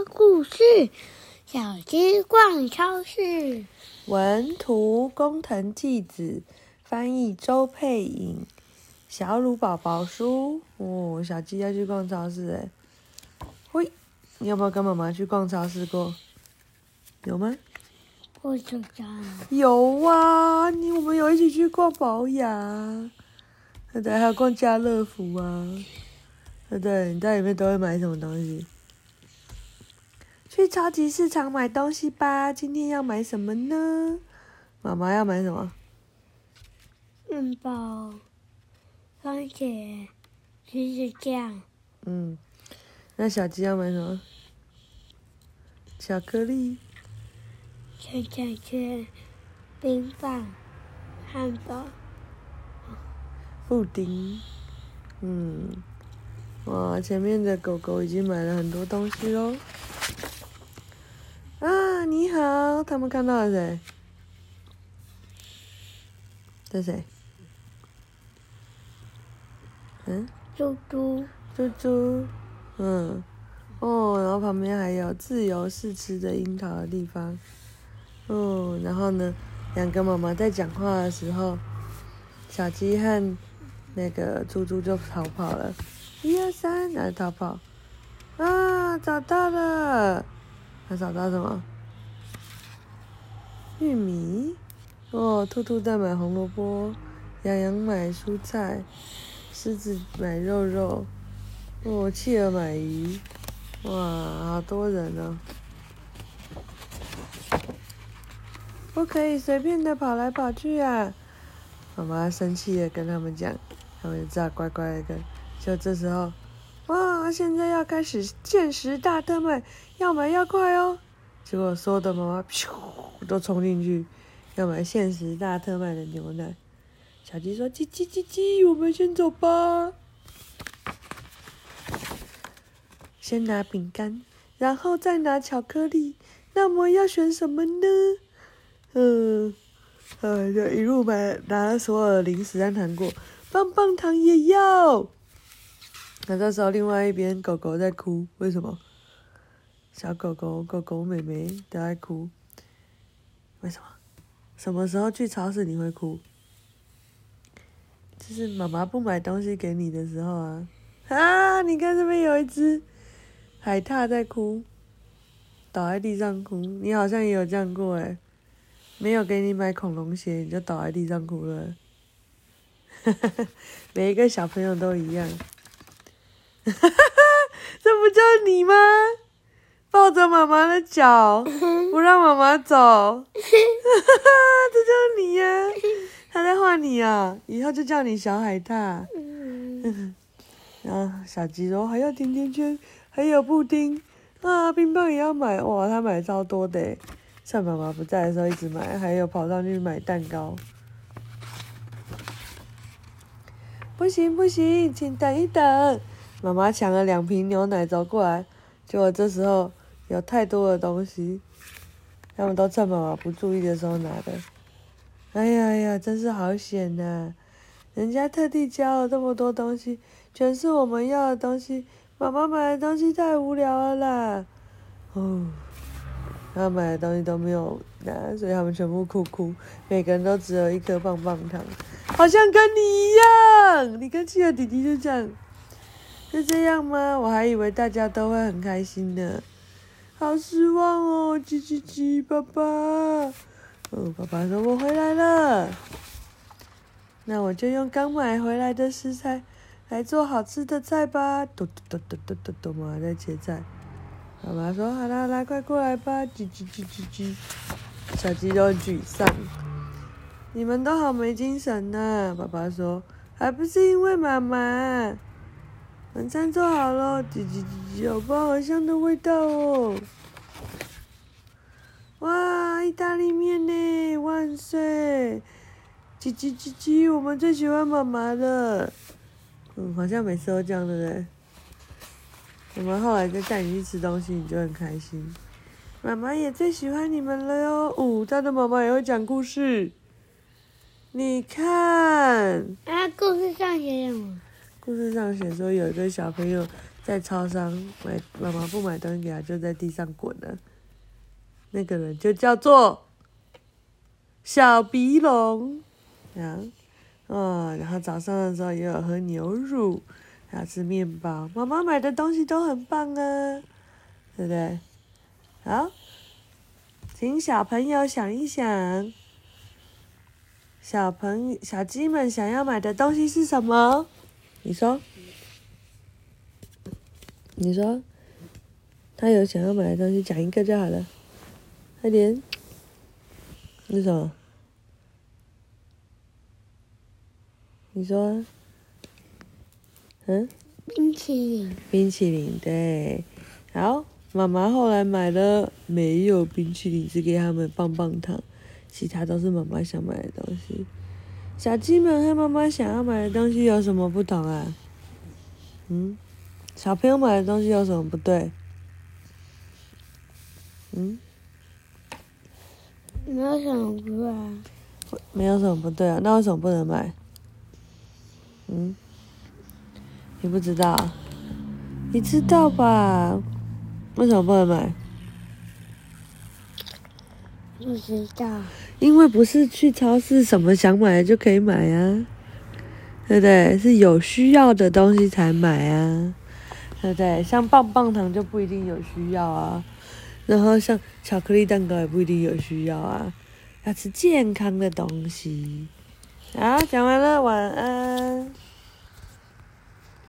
说故事，小鸡逛超市。文图：工藤纪子，翻译：周佩颖。小鲁宝宝书。哦，小鸡要去逛超市哎。喂，你有没有跟妈妈去逛超市过？有吗？我知道。有啊，你我们有一起去逛宝雅，对对，还有逛家乐福啊。对对，你在里面都会买什么东西？去超级市场买东西吧。今天要买什么呢？妈妈要买什么？面包、番茄、橘子酱。嗯，那小鸡要买什么？巧克力、甜甜圈、冰棒、汉堡、布丁。嗯。哇，前面的狗狗已经买了很多东西喽！好，他们看到了谁？这谁？嗯？猪猪。猪猪。嗯。哦，然后旁边还有自由试吃的樱桃的地方。哦，然后呢，两个妈妈在讲话的时候，小鸡和那个猪猪就逃跑了。一二三，来逃跑！啊，找到了！他找到什么？玉米。哦，兔兔在买红萝卜，羊羊买蔬菜，狮子买肉肉。哦，企鹅买鱼。哇，好多人哦！不可以随便的跑来跑去啊！妈妈生气的跟他们讲，他们只好乖乖的跟。就这时候，哇！现在要开始限时大特卖，要买要快哦。结果所有的妈妈咻都冲进去，要买限时大特卖的牛奶。小鸡说：“叽叽叽叽，我们先走吧。”先拿饼干，然后再拿巧克力。那么要选什么呢？嗯，呃，就一路买，拿了所有的零食和糖果，棒棒糖也要。那这时候，另外一边狗狗在哭，为什么？小狗狗、狗狗、妹妹都在哭，为什么？什么时候去超市你会哭？就是妈妈不买东西给你的时候啊！啊，你看这边有一只海獭在哭，倒在地上哭。你好像也有这样过诶，没有给你买恐龙鞋，你就倒在地上哭了。每一个小朋友都一样。这不就是你吗？抱着妈妈的脚，不让妈妈走。哈哈，这就是你呀！他在画你啊，以后就叫你小海獭。然后 小鸡说还要甜甜圈，还有布丁啊，冰棒也要买。哇，他买超多的，趁妈妈不在的时候一直买，还有跑上去买蛋糕。不行不行，请等一等。妈妈抢了两瓶牛奶走过来，结果这时候有太多的东西，他们都趁妈妈不注意的时候拿的。哎呀哎呀，真是好险呐、人家特地交了这么多东西，全是我们要的东西。妈妈买的东西太无聊了啦！哦，他买的东西都没有拿，所以他们全部哭哭，每个人都只有一颗棒棒糖，好像跟你一样，你跟企鹅弟弟就这样。是这样吗？我还以为大家都会很开心呢，好失望哦！叽叽叽，爸爸，哦，爸爸说我回来了，那我就用刚买回来的食材来做好吃的菜吧。嘟嘟嘟嘟嘟嘟嘟，妈妈在切菜。妈妈说好啦，来快过来吧！叽叽叽叽叽，小鸡都沮丧，你们都好没精神呢。爸爸说还不是因为妈妈。晚餐做好了，叽叽叽叽，好棒，好香的味道哦！哇，意大利面呢，万岁！叽叽叽叽，我们最喜欢妈妈了。嗯，好像每次都这样的嘞。我们后来就带你去吃东西，你就很开心。妈妈也最喜欢你们了哟。哦，他的妈妈也会讲故事。你看。啊，故事上写什么？故事上写说，有一个小朋友在超商买妈妈不买东西给他，就在地上滚了。那个人就叫做小鼻龙，啊，哦，然后早上的时候也有喝牛乳，还有吃面包。妈妈买的东西都很棒啊，对不对？好，请小朋友想一想，小朋小鸡们想要买的东西是什么？你说，你说，他有想要买的东西，讲一个就好了。快点，那什么？你说，嗯？冰淇淋。冰淇淋，对。好，妈妈后来买了没有冰淇淋，只给他们棒棒糖，其他都是妈妈想买的东西。小鸡们和妈妈想要买的东西有什么不同啊？嗯？小朋友买的东西有什么不对？嗯？没有什么不对啊，没有什么不对啊，那为什么不能买？嗯，你不知道？你知道吧？为什么不能买？不知道。因为不是去超市什么想买就可以买啊，对不对？是有需要的东西才买啊，对不对？像棒棒糖就不一定有需要啊。然后像巧克力蛋糕也不一定有需要啊，要吃健康的东西。好，讲完了，晚安。